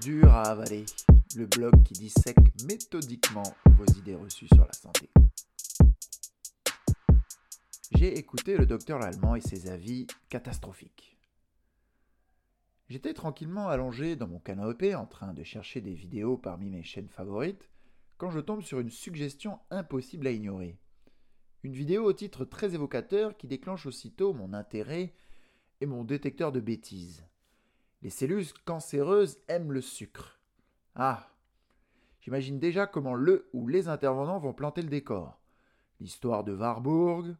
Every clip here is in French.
Dur à avaler, le blog qui dissèque méthodiquement vos idées reçues sur la santé. J'ai écouté le docteur Lallemand et ses avis catastrophiques. J'étais tranquillement allongé dans mon canapé en train de chercher des vidéos parmi mes chaînes favorites quand je tombe sur une suggestion impossible à ignorer. Une vidéo au titre très évocateur qui déclenche aussitôt mon intérêt et mon détecteur de bêtises. Les cellules cancéreuses aiment le sucre. Ah J'imagine déjà comment le ou les intervenants vont planter le décor. L'histoire de Warburg,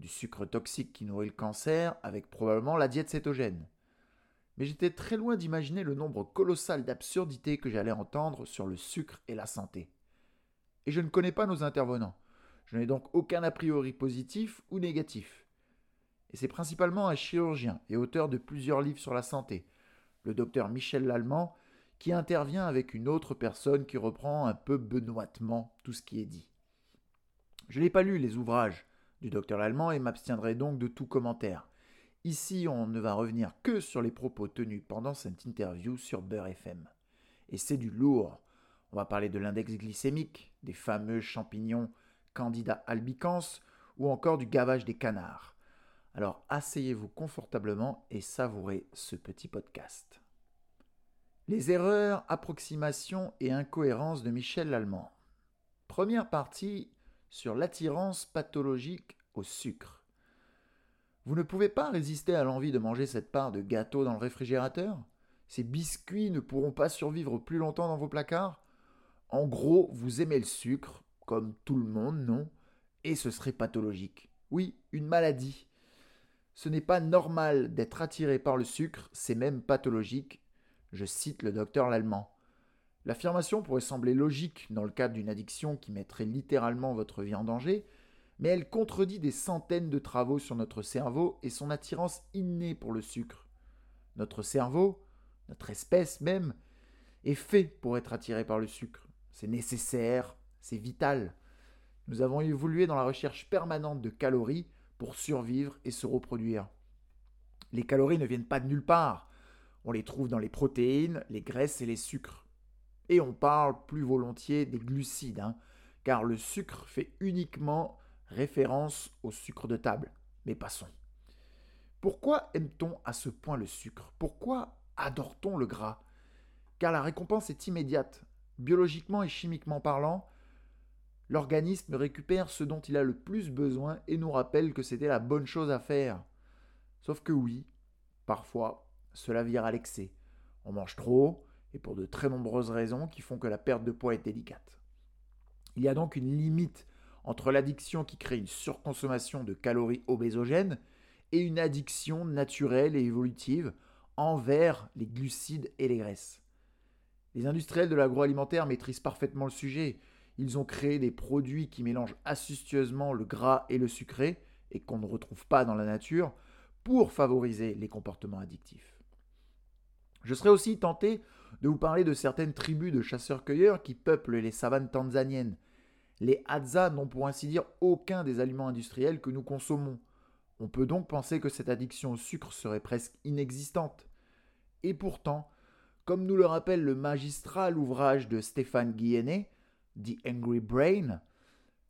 du sucre toxique qui nourrit le cancer, avec probablement la diète cétogène. Mais j'étais très loin d'imaginer le nombre colossal d'absurdités que j'allais entendre sur le sucre et la santé. Et je ne connais pas nos intervenants. Je n'ai donc aucun a priori positif ou négatif. Et c'est principalement un chirurgien et auteur de plusieurs livres sur la santé, le docteur Michel Lallemand, qui intervient avec une autre personne qui reprend un peu benoîtement tout ce qui est dit. Je n'ai pas lu les ouvrages du docteur Lallemand et m'abstiendrai donc de tout commentaire. Ici, on ne va revenir que sur les propos tenus pendant cette interview sur Beurre FM. Et c'est du lourd. On va parler de l'index glycémique, des fameux champignons Candida albicans ou encore du gavage des canards. Alors asseyez-vous confortablement et savourez ce petit podcast. Les erreurs, approximations et incohérences de Michel Lallemand. Première partie sur l'attirance pathologique au sucre. Vous ne pouvez pas résister à l'envie de manger cette part de gâteau dans le réfrigérateur? Ces biscuits ne pourront pas survivre plus longtemps dans vos placards? En gros, vous aimez le sucre, comme tout le monde, non? Et ce serait pathologique. Oui, une maladie. Ce n'est pas normal d'être attiré par le sucre, c'est même pathologique. Je cite le docteur Lallemand. L'affirmation pourrait sembler logique dans le cadre d'une addiction qui mettrait littéralement votre vie en danger, mais elle contredit des centaines de travaux sur notre cerveau et son attirance innée pour le sucre. Notre cerveau, notre espèce même, est fait pour être attiré par le sucre. C'est nécessaire, c'est vital. Nous avons évolué dans la recherche permanente de calories pour survivre et se reproduire. Les calories ne viennent pas de nulle part. On les trouve dans les protéines, les graisses et les sucres. Et on parle plus volontiers des glucides, hein, car le sucre fait uniquement référence au sucre de table. Mais passons. Pourquoi aime-t-on à ce point le sucre? Pourquoi adore-t-on le gras? Car la récompense est immédiate. Biologiquement et chimiquement parlant, l'organisme récupère ce dont il a le plus besoin et nous rappelle que c'était la bonne chose à faire. Sauf que oui, parfois, cela vire à l'excès. On mange trop, et pour de très nombreuses raisons qui font que la perte de poids est délicate. Il y a donc une limite entre l'addiction qui crée une surconsommation de calories obésogènes et une addiction naturelle et évolutive envers les glucides et les graisses. Les industriels de l'agroalimentaire maîtrisent parfaitement le sujet. Ils ont créé des produits qui mélangent astucieusement le gras et le sucré, et qu'on ne retrouve pas dans la nature, pour favoriser les comportements addictifs. Je serais aussi tenté de vous parler de certaines tribus de chasseurs-cueilleurs qui peuplent les savanes tanzaniennes. Les Hadza n'ont pour ainsi dire aucun des aliments industriels que nous consommons. On peut donc penser que cette addiction au sucre serait presque inexistante. Et pourtant, comme nous le rappelle le magistral ouvrage de Stéphane Guyennet, The Angry Brain,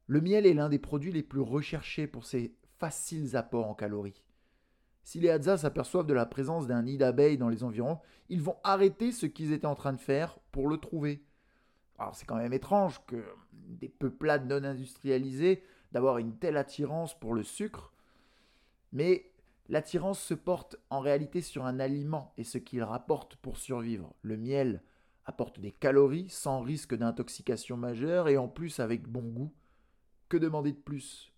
le miel est l'un des produits les plus recherchés pour ses faciles apports en calories. Si les Hadza s'aperçoivent de la présence d'un nid d'abeilles dans les environs, ils vont arrêter ce qu'ils étaient en train de faire pour le trouver. Alors c'est quand même étrange que des peuplades non industrialisées d'avoir une telle attirance pour le sucre, mais l'attirance se porte en réalité sur un aliment et ce qu'il rapporte pour survivre. Le miel apporte des calories sans risque d'intoxication majeure et en plus avec bon goût. Que demander de plus?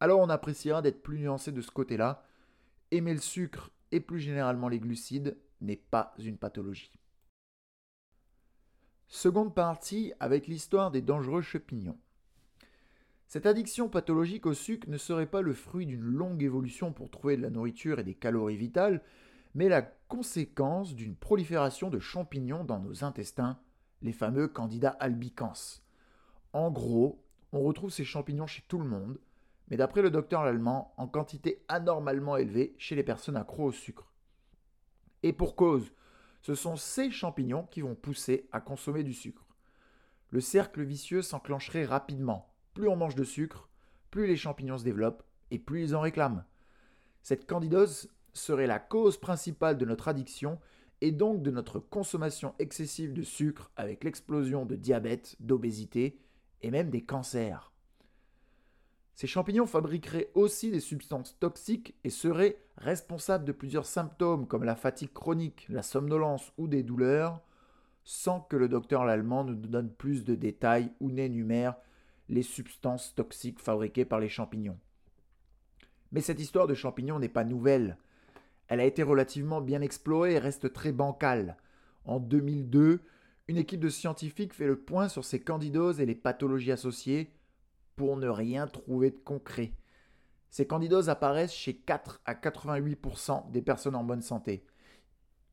Alors on appréciera d'être plus nuancé de ce côté-là. Aimer le sucre et plus généralement les glucides n'est pas une pathologie. Seconde partie avec l'histoire des dangereux champignons. Cette addiction pathologique au sucre ne serait pas le fruit d'une longue évolution pour trouver de la nourriture et des calories vitales, mais la conséquence d'une prolifération de champignons dans nos intestins, les fameux candidats albicans. En gros, on retrouve ces champignons chez tout le monde, mais d'après le docteur allemand, en quantité anormalement élevée chez les personnes accro au sucre. Et pour cause, ce sont ces champignons qui vont pousser à consommer du sucre. Le cercle vicieux s'enclencherait rapidement. Plus on mange de sucre, plus les champignons se développent et plus ils en réclament. Cette candidose serait la cause principale de notre addiction et donc de notre consommation excessive de sucre avec l'explosion de diabète, d'obésité et même des cancers. Ces champignons fabriqueraient aussi des substances toxiques et seraient responsables de plusieurs symptômes comme la fatigue chronique, la somnolence ou des douleurs, sans que le docteur l'allemand ne nous donne plus de détails ou n'énumère les substances toxiques fabriquées par les champignons. Mais cette histoire de champignons n'est pas nouvelle. Elle a été relativement bien explorée et reste très bancale. En 2002, une équipe de scientifiques fait le point sur ces candidoses et les pathologies associées pour ne rien trouver de concret. Ces candidoses apparaissent chez 4 à 88% des personnes en bonne santé.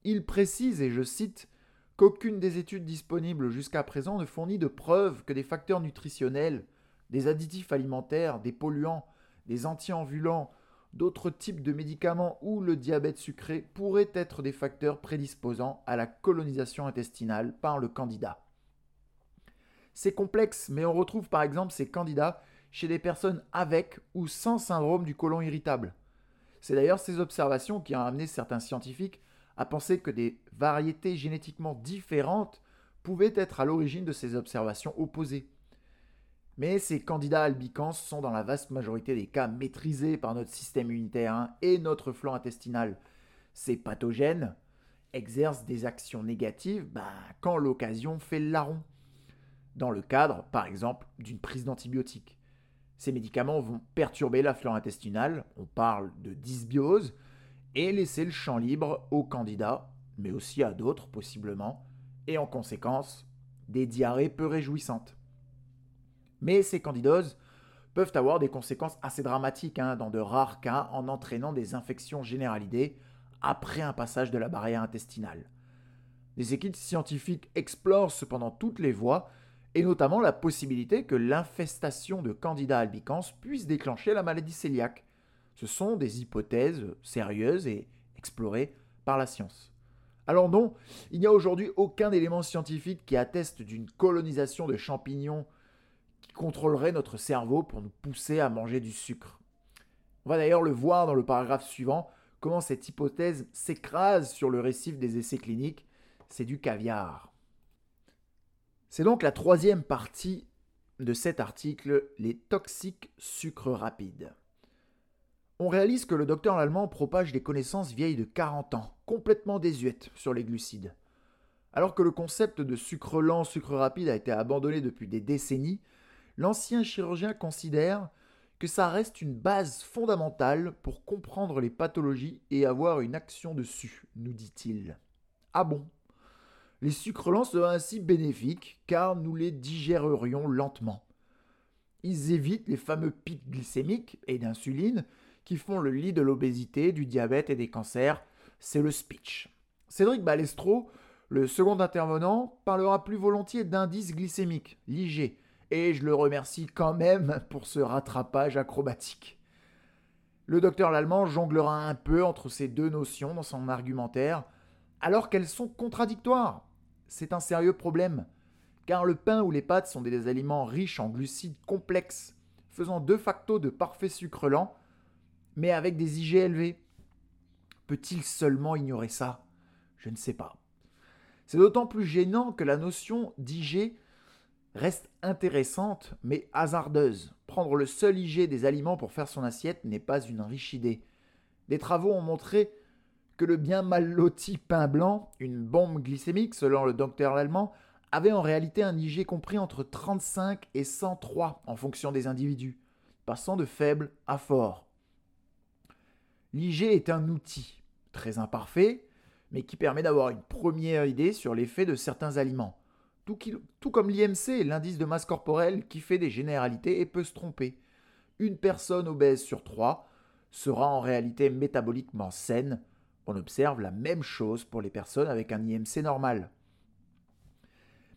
Il précise, et je cite, qu'aucune des études disponibles jusqu'à présent ne fournit de preuves que des facteurs nutritionnels, des additifs alimentaires, des polluants, des antienvulants, d'autres types de médicaments ou le diabète sucré pourraient être des facteurs prédisposant à la colonisation intestinale par le candidat. C'est complexe, mais on retrouve par exemple ces candidats chez des personnes avec ou sans syndrome du côlon irritable. C'est d'ailleurs ces observations qui ont amené certains scientifiques à penser que des variétés génétiquement différentes pouvaient être à l'origine de ces observations opposées. Mais ces candidats albicans sont dans la vaste majorité des cas maîtrisés par notre système immunitaire et notre flore intestinal. Ces pathogènes exercent des actions négatives bah, quand l'occasion fait le larron. Dans le cadre, par exemple, d'une prise d'antibiotiques. Ces médicaments vont perturber la flore intestinale, on parle de dysbiose, et laisser le champ libre aux candidats, mais aussi à d'autres possiblement, et en conséquence, des diarrhées peu réjouissantes. Mais ces candidoses peuvent avoir des conséquences assez dramatiques hein, dans de rares cas en entraînant des infections généralisées après un passage de la barrière intestinale. Les équipes scientifiques explorent cependant toutes les voies et notamment la possibilité que l'infestation de candidats albicans puisse déclencher la maladie cœliaque, ce sont des hypothèses sérieuses et explorées par la science. Alors non, il n'y a aujourd'hui aucun élément scientifique qui atteste d'une colonisation de champignons qui contrôlerait notre cerveau pour nous pousser à manger du sucre. On va d'ailleurs le voir dans le paragraphe suivant, comment cette hypothèse s'écrase sur le récif des essais cliniques. C'est du caviar. C'est donc la troisième partie de cet article, les toxiques sucres rapides on réalise que le docteur allemand propage des connaissances vieilles de 40 ans, complètement désuètes sur les glucides. Alors que le concept de sucre lent, sucre rapide a été abandonné depuis des décennies, l'ancien chirurgien considère que ça reste une base fondamentale pour comprendre les pathologies et avoir une action dessus, nous dit-il. Ah bon? Les sucres lents seraient ainsi bénéfiques car nous les digérerions lentement. Ils évitent les fameux pics glycémiques et d'insuline qui font le lit de l'obésité, du diabète et des cancers. C'est le speech. Cédric Balestro, le second intervenant, parlera plus volontiers d'indice glycémique, l'IG, et je le remercie quand même pour ce rattrapage acrobatique. Le docteur Lallemand jonglera un peu entre ces deux notions dans son argumentaire, alors qu'elles sont contradictoires. C'est un sérieux problème, car le pain ou les pâtes sont des aliments riches en glucides complexes, faisant de facto de parfaits sucres lents, mais avec des IG élevés. Peut-il seulement ignorer ça? Je ne sais pas. C'est d'autant plus gênant que la notion d'IG reste intéressante mais hasardeuse. Prendre le seul IG des aliments pour faire son assiette n'est pas une riche idée. Des travaux ont montré que le bien mal loti pain blanc, une bombe glycémique selon le docteur allemand, avait en réalité un IG compris entre 35 et 103 en fonction des individus, passant de faible à fort. L'IG est un outil, très imparfait, mais qui permet d'avoir une première idée sur l'effet de certains aliments. Tout, comme l'IMC, l'indice de masse corporelle, qui fait des généralités et peut se tromper. Une personne obèse sur trois sera en réalité métaboliquement saine. On observe la même chose pour les personnes avec un IMC normal.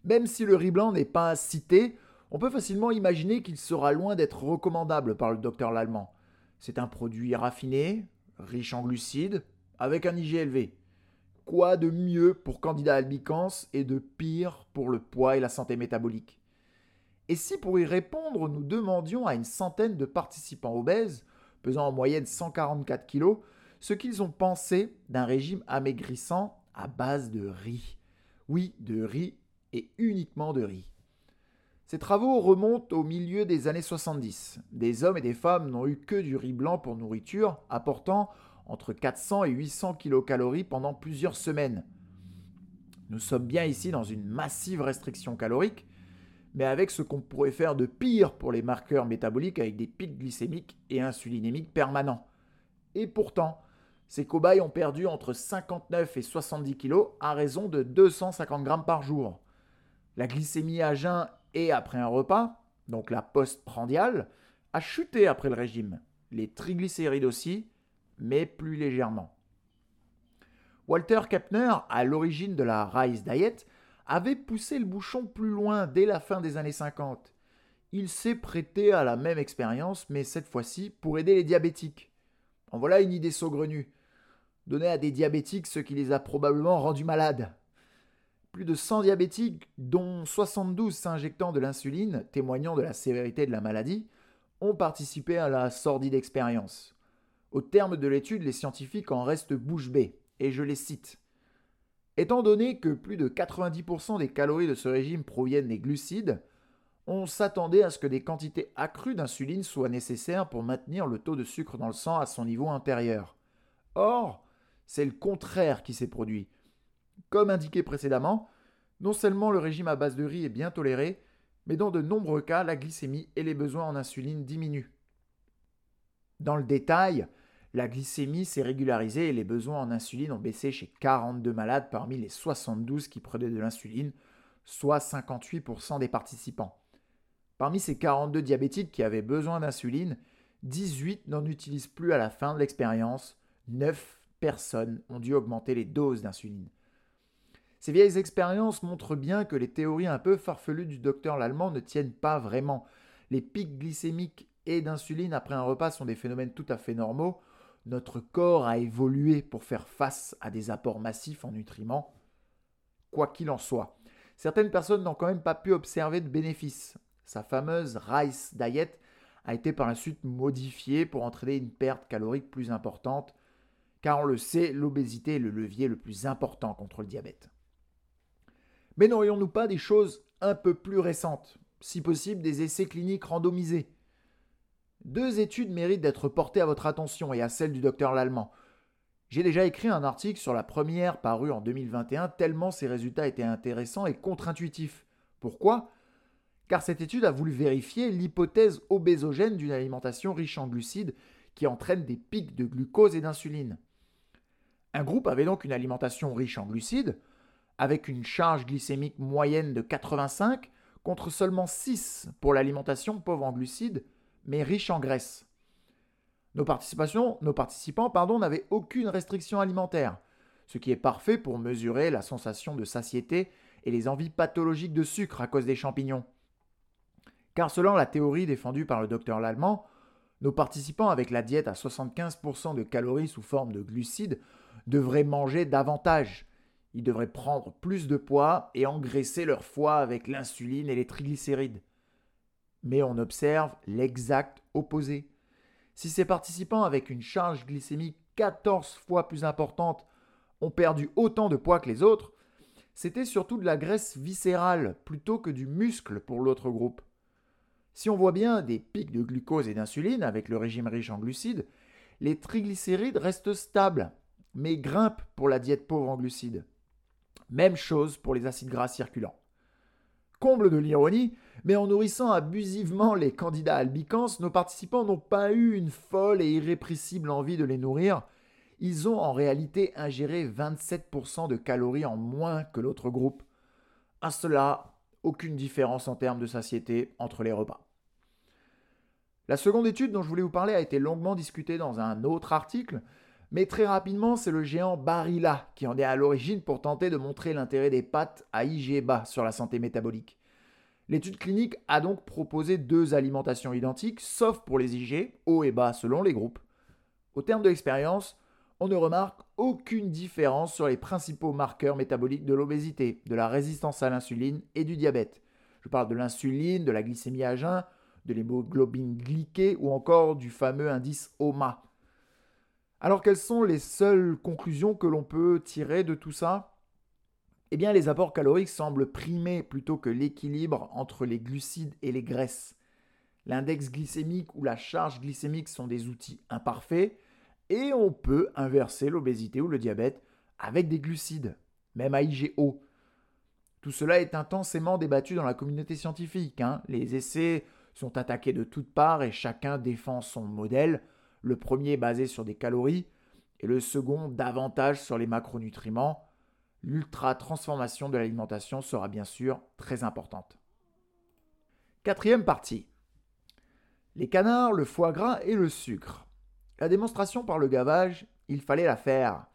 Même si le riz blanc n'est pas cité, on peut facilement imaginer qu'il sera loin d'être recommandable par le docteur Lallemand. C'est un produit raffiné, riche en glucides, avec un IG élevé. Quoi de mieux pour candidat albicans et de pire pour le poids et la santé métabolique Et si pour y répondre, nous demandions à une centaine de participants obèses, pesant en moyenne 144 kg, ce qu'ils ont pensé d'un régime amaigrissant à base de riz Oui, de riz et uniquement de riz. Ces travaux remontent au milieu des années 70. Des hommes et des femmes n'ont eu que du riz blanc pour nourriture, apportant entre 400 et 800 kilocalories pendant plusieurs semaines. Nous sommes bien ici dans une massive restriction calorique, mais avec ce qu'on pourrait faire de pire pour les marqueurs métaboliques avec des pics glycémiques et insulinémiques permanents. Et pourtant, ces cobayes ont perdu entre 59 et 70 kg à raison de 250 grammes par jour. La glycémie à jeun et après un repas, donc la postprandiale, a chuté après le régime. Les triglycérides aussi, mais plus légèrement. Walter Kepner, à l'origine de la Rice Diet, avait poussé le bouchon plus loin dès la fin des années 50. Il s'est prêté à la même expérience, mais cette fois-ci pour aider les diabétiques. En voilà une idée saugrenue. Donner à des diabétiques ce qui les a probablement rendus malades. Plus de 100 diabétiques, dont 72 s'injectant de l'insuline, témoignant de la sévérité de la maladie, ont participé à la sordide expérience. Au terme de l'étude, les scientifiques en restent bouche bée, et je les cite. Étant donné que plus de 90% des calories de ce régime proviennent des glucides, on s'attendait à ce que des quantités accrues d'insuline soient nécessaires pour maintenir le taux de sucre dans le sang à son niveau intérieur. Or, c'est le contraire qui s'est produit. Comme indiqué précédemment, non seulement le régime à base de riz est bien toléré, mais dans de nombreux cas, la glycémie et les besoins en insuline diminuent. Dans le détail, la glycémie s'est régularisée et les besoins en insuline ont baissé chez 42 malades parmi les 72 qui prenaient de l'insuline, soit 58% des participants. Parmi ces 42 diabétiques qui avaient besoin d'insuline, 18 n'en utilisent plus à la fin de l'expérience, 9 personnes ont dû augmenter les doses d'insuline. Ces vieilles expériences montrent bien que les théories un peu farfelues du docteur l'allemand ne tiennent pas vraiment. Les pics glycémiques et d'insuline après un repas sont des phénomènes tout à fait normaux, notre corps a évolué pour faire face à des apports massifs en nutriments. Quoi qu'il en soit, certaines personnes n'ont quand même pas pu observer de bénéfices. Sa fameuse Rice Diet a été par la suite modifiée pour entraîner une perte calorique plus importante, car on le sait, l'obésité est le levier le plus important contre le diabète. Mais n'aurions-nous pas des choses un peu plus récentes, si possible des essais cliniques randomisés? Deux études méritent d'être portées à votre attention et à celle du docteur Lallemand. J'ai déjà écrit un article sur la première parue en 2021 tellement ces résultats étaient intéressants et contre-intuitifs. Pourquoi? Car cette étude a voulu vérifier l'hypothèse obésogène d'une alimentation riche en glucides qui entraîne des pics de glucose et d'insuline. Un groupe avait donc une alimentation riche en glucides, avec une charge glycémique moyenne de 85 contre seulement 6 pour l'alimentation pauvre en glucides mais riche en graisse. Nos, nos participants n'avaient aucune restriction alimentaire, ce qui est parfait pour mesurer la sensation de satiété et les envies pathologiques de sucre à cause des champignons. Car selon la théorie défendue par le docteur Lallemand, nos participants avec la diète à 75% de calories sous forme de glucides devraient manger davantage. Ils devraient prendre plus de poids et engraisser leur foie avec l'insuline et les triglycérides mais on observe l'exact opposé. Si ces participants avec une charge glycémique 14 fois plus importante ont perdu autant de poids que les autres, c'était surtout de la graisse viscérale plutôt que du muscle pour l'autre groupe. Si on voit bien des pics de glucose et d'insuline avec le régime riche en glucides, les triglycérides restent stables, mais grimpent pour la diète pauvre en glucides. Même chose pour les acides gras circulants. Comble de l'ironie, mais en nourrissant abusivement les candidats albicans, nos participants n'ont pas eu une folle et irrépressible envie de les nourrir. Ils ont en réalité ingéré 27% de calories en moins que l'autre groupe. À cela, aucune différence en termes de satiété entre les repas. La seconde étude dont je voulais vous parler a été longuement discutée dans un autre article, mais très rapidement, c'est le géant Barilla qui en est à l'origine pour tenter de montrer l'intérêt des pâtes à IG bas sur la santé métabolique. L'étude clinique a donc proposé deux alimentations identiques, sauf pour les IG, haut et bas selon les groupes. Au terme de l'expérience, on ne remarque aucune différence sur les principaux marqueurs métaboliques de l'obésité, de la résistance à l'insuline et du diabète. Je parle de l'insuline, de la glycémie à jeun, de l'hémoglobine glyquée ou encore du fameux indice OMA. Alors quelles sont les seules conclusions que l'on peut tirer de tout ça? Eh bien les apports caloriques semblent primer plutôt que l'équilibre entre les glucides et les graisses. L'index glycémique ou la charge glycémique sont des outils imparfaits et on peut inverser l'obésité ou le diabète avec des glucides, même à IGO. Tout cela est intensément débattu dans la communauté scientifique. Hein. Les essais sont attaqués de toutes parts et chacun défend son modèle, le premier basé sur des calories et le second davantage sur les macronutriments. L'ultra-transformation de l'alimentation sera bien sûr très importante. Quatrième partie. Les canards, le foie gras et le sucre. La démonstration par le gavage, il fallait la faire.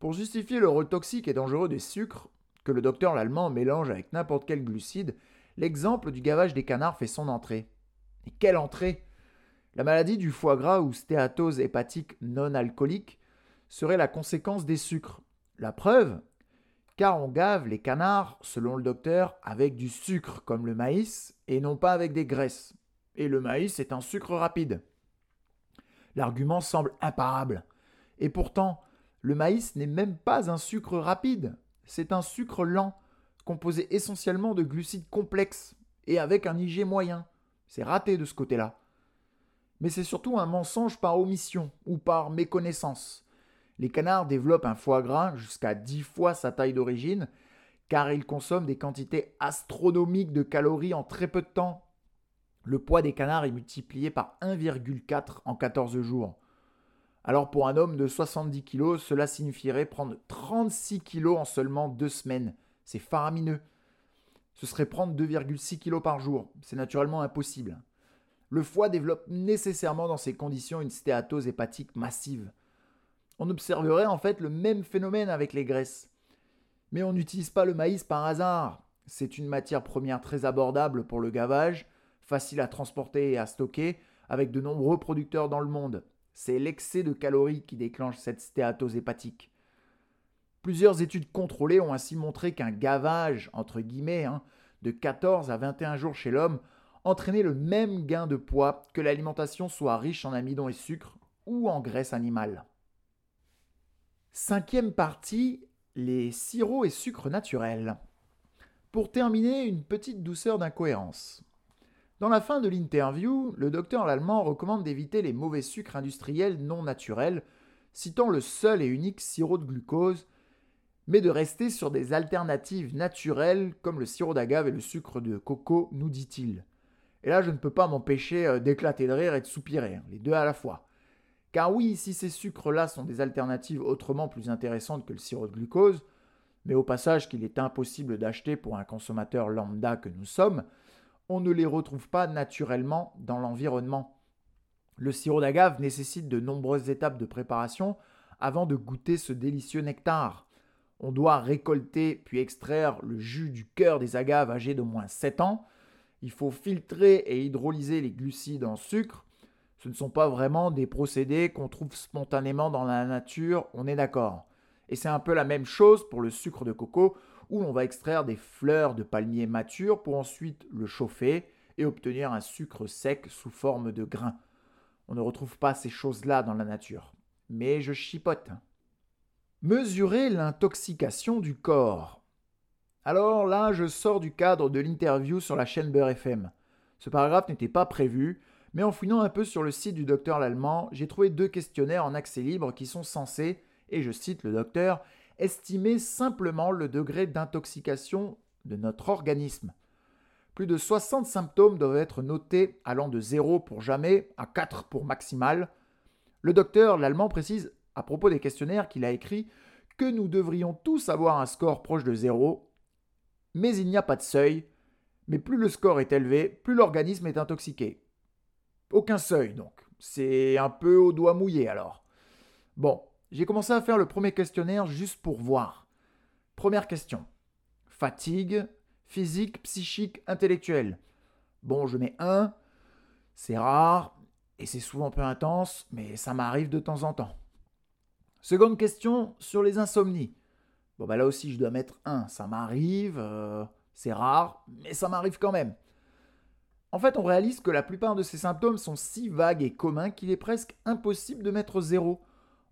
Pour justifier le rôle toxique et dangereux des sucres, que le docteur l'allemand mélange avec n'importe quel glucide, l'exemple du gavage des canards fait son entrée. Et quelle entrée La maladie du foie gras ou stéatose hépatique non alcoolique serait la conséquence des sucres. La preuve Car on gave les canards, selon le docteur, avec du sucre comme le maïs et non pas avec des graisses. Et le maïs est un sucre rapide. L'argument semble imparable. Et pourtant, le maïs n'est même pas un sucre rapide, c'est un sucre lent, composé essentiellement de glucides complexes et avec un IG moyen. C'est raté de ce côté-là. Mais c'est surtout un mensonge par omission ou par méconnaissance. Les canards développent un foie gras jusqu'à 10 fois sa taille d'origine, car ils consomment des quantités astronomiques de calories en très peu de temps. Le poids des canards est multiplié par 1,4 en 14 jours. Alors pour un homme de 70 kg, cela signifierait prendre 36 kg en seulement deux semaines. C'est faramineux ce serait prendre 2,6 kg par jour. C'est naturellement impossible. Le foie développe nécessairement dans ces conditions une stéatose hépatique massive. On observerait en fait le même phénomène avec les graisses. Mais on n'utilise pas le maïs par hasard. C'est une matière première très abordable pour le gavage, facile à transporter et à stocker, avec de nombreux producteurs dans le monde. C'est l'excès de calories qui déclenche cette stéatose hépatique. Plusieurs études contrôlées ont ainsi montré qu'un gavage, entre guillemets, hein, de 14 à 21 jours chez l'homme entraînait le même gain de poids que l'alimentation soit riche en amidon et sucre ou en graisse animale. Cinquième partie, les sirops et sucres naturels. Pour terminer, une petite douceur d'incohérence. Dans la fin de l'interview, le docteur allemand recommande d'éviter les mauvais sucres industriels non naturels, citant le seul et unique sirop de glucose mais de rester sur des alternatives naturelles comme le sirop d'agave et le sucre de coco, nous dit-il. Et là, je ne peux pas m'empêcher euh, d'éclater de rire et de soupirer, hein, les deux à la fois. Car oui, si ces sucres-là sont des alternatives autrement plus intéressantes que le sirop de glucose, mais au passage qu'il est impossible d'acheter pour un consommateur lambda que nous sommes, on ne les retrouve pas naturellement dans l'environnement. Le sirop d'agave nécessite de nombreuses étapes de préparation avant de goûter ce délicieux nectar. On doit récolter puis extraire le jus du cœur des agaves âgées d'au moins 7 ans. Il faut filtrer et hydrolyser les glucides en sucre. Ce ne sont pas vraiment des procédés qu'on trouve spontanément dans la nature, on est d'accord. Et c'est un peu la même chose pour le sucre de coco, où l'on va extraire des fleurs de palmier matures pour ensuite le chauffer et obtenir un sucre sec sous forme de grains. On ne retrouve pas ces choses-là dans la nature. Mais je chipote. Mesurer l'intoxication du corps. Alors là, je sors du cadre de l'interview sur la chaîne Beurre FM. Ce paragraphe n'était pas prévu, mais en fouillant un peu sur le site du docteur Lallemand, j'ai trouvé deux questionnaires en accès libre qui sont censés, et je cite le docteur, estimer simplement le degré d'intoxication de notre organisme. Plus de 60 symptômes doivent être notés allant de 0 pour jamais à 4 pour maximal. Le docteur Lallemand précise à propos des questionnaires qu'il a écrits que nous devrions tous avoir un score proche de zéro, mais il n'y a pas de seuil, mais plus le score est élevé, plus l'organisme est intoxiqué. Aucun seuil donc, c'est un peu au doigt mouillé alors. Bon, j'ai commencé à faire le premier questionnaire juste pour voir. Première question. Fatigue, physique, psychique, intellectuelle. Bon, je mets un. C'est rare et c'est souvent peu intense, mais ça m'arrive de temps en temps. Seconde question sur les insomnies. Bon, bah là aussi, je dois mettre un. Ça m'arrive, euh, c'est rare, mais ça m'arrive quand même. En fait, on réalise que la plupart de ces symptômes sont si vagues et communs qu'il est presque impossible de mettre zéro.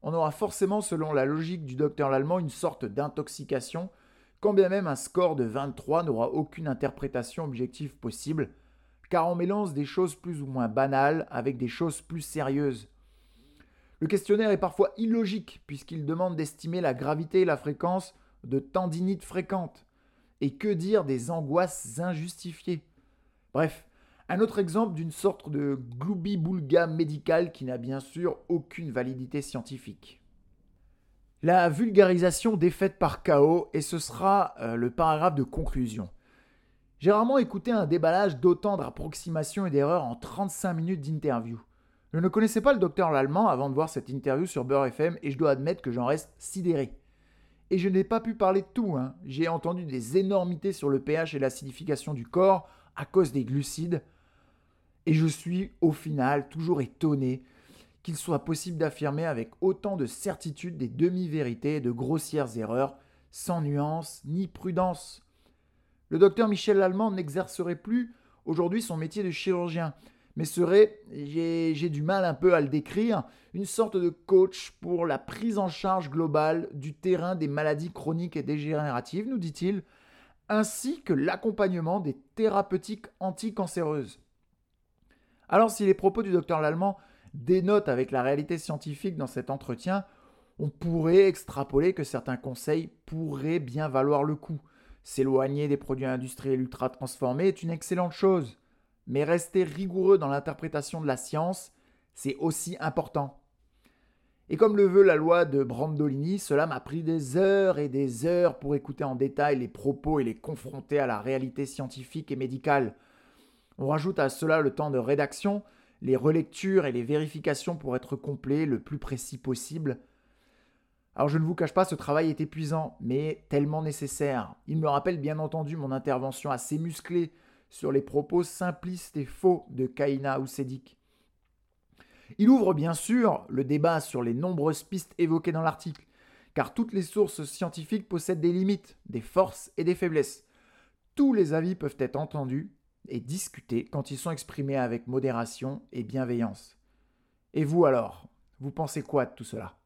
On aura forcément, selon la logique du docteur Lallemand, une sorte d'intoxication, quand bien même un score de 23 n'aura aucune interprétation objective possible, car on mélange des choses plus ou moins banales avec des choses plus sérieuses. Le questionnaire est parfois illogique, puisqu'il demande d'estimer la gravité et la fréquence de tendinites fréquentes. Et que dire des angoisses injustifiées Bref, un autre exemple d'une sorte de gloubi-boulga médical qui n'a bien sûr aucune validité scientifique. La vulgarisation défaite par chaos, et ce sera euh, le paragraphe de conclusion. J'ai rarement écouté un déballage d'autant d'approximations et d'erreurs en 35 minutes d'interview. Je ne connaissais pas le docteur Lallemand avant de voir cette interview sur Beurre FM et je dois admettre que j'en reste sidéré. Et je n'ai pas pu parler de tout. Hein. J'ai entendu des énormités sur le pH et l'acidification du corps à cause des glucides. Et je suis au final toujours étonné qu'il soit possible d'affirmer avec autant de certitude des demi-vérités et de grossières erreurs, sans nuance ni prudence. Le docteur Michel Lallemand n'exercerait plus aujourd'hui son métier de chirurgien, mais serait, j'ai du mal un peu à le décrire, une sorte de coach pour la prise en charge globale du terrain des maladies chroniques et dégénératives, nous dit-il, ainsi que l'accompagnement des thérapeutiques anticancéreuses. Alors si les propos du docteur Lallemand dénotent avec la réalité scientifique dans cet entretien, on pourrait extrapoler que certains conseils pourraient bien valoir le coup. S'éloigner des produits industriels ultra transformés est une excellente chose, mais rester rigoureux dans l'interprétation de la science, c'est aussi important. Et comme le veut la loi de Brandolini, cela m'a pris des heures et des heures pour écouter en détail les propos et les confronter à la réalité scientifique et médicale. On rajoute à cela le temps de rédaction, les relectures et les vérifications pour être complet, le plus précis possible. Alors je ne vous cache pas, ce travail est épuisant, mais tellement nécessaire. Il me rappelle bien entendu mon intervention assez musclée sur les propos simplistes et faux de Kaina Oussedik. Il ouvre bien sûr le débat sur les nombreuses pistes évoquées dans l'article, car toutes les sources scientifiques possèdent des limites, des forces et des faiblesses. Tous les avis peuvent être entendus et discuter quand ils sont exprimés avec modération et bienveillance. Et vous alors, vous pensez quoi de tout cela?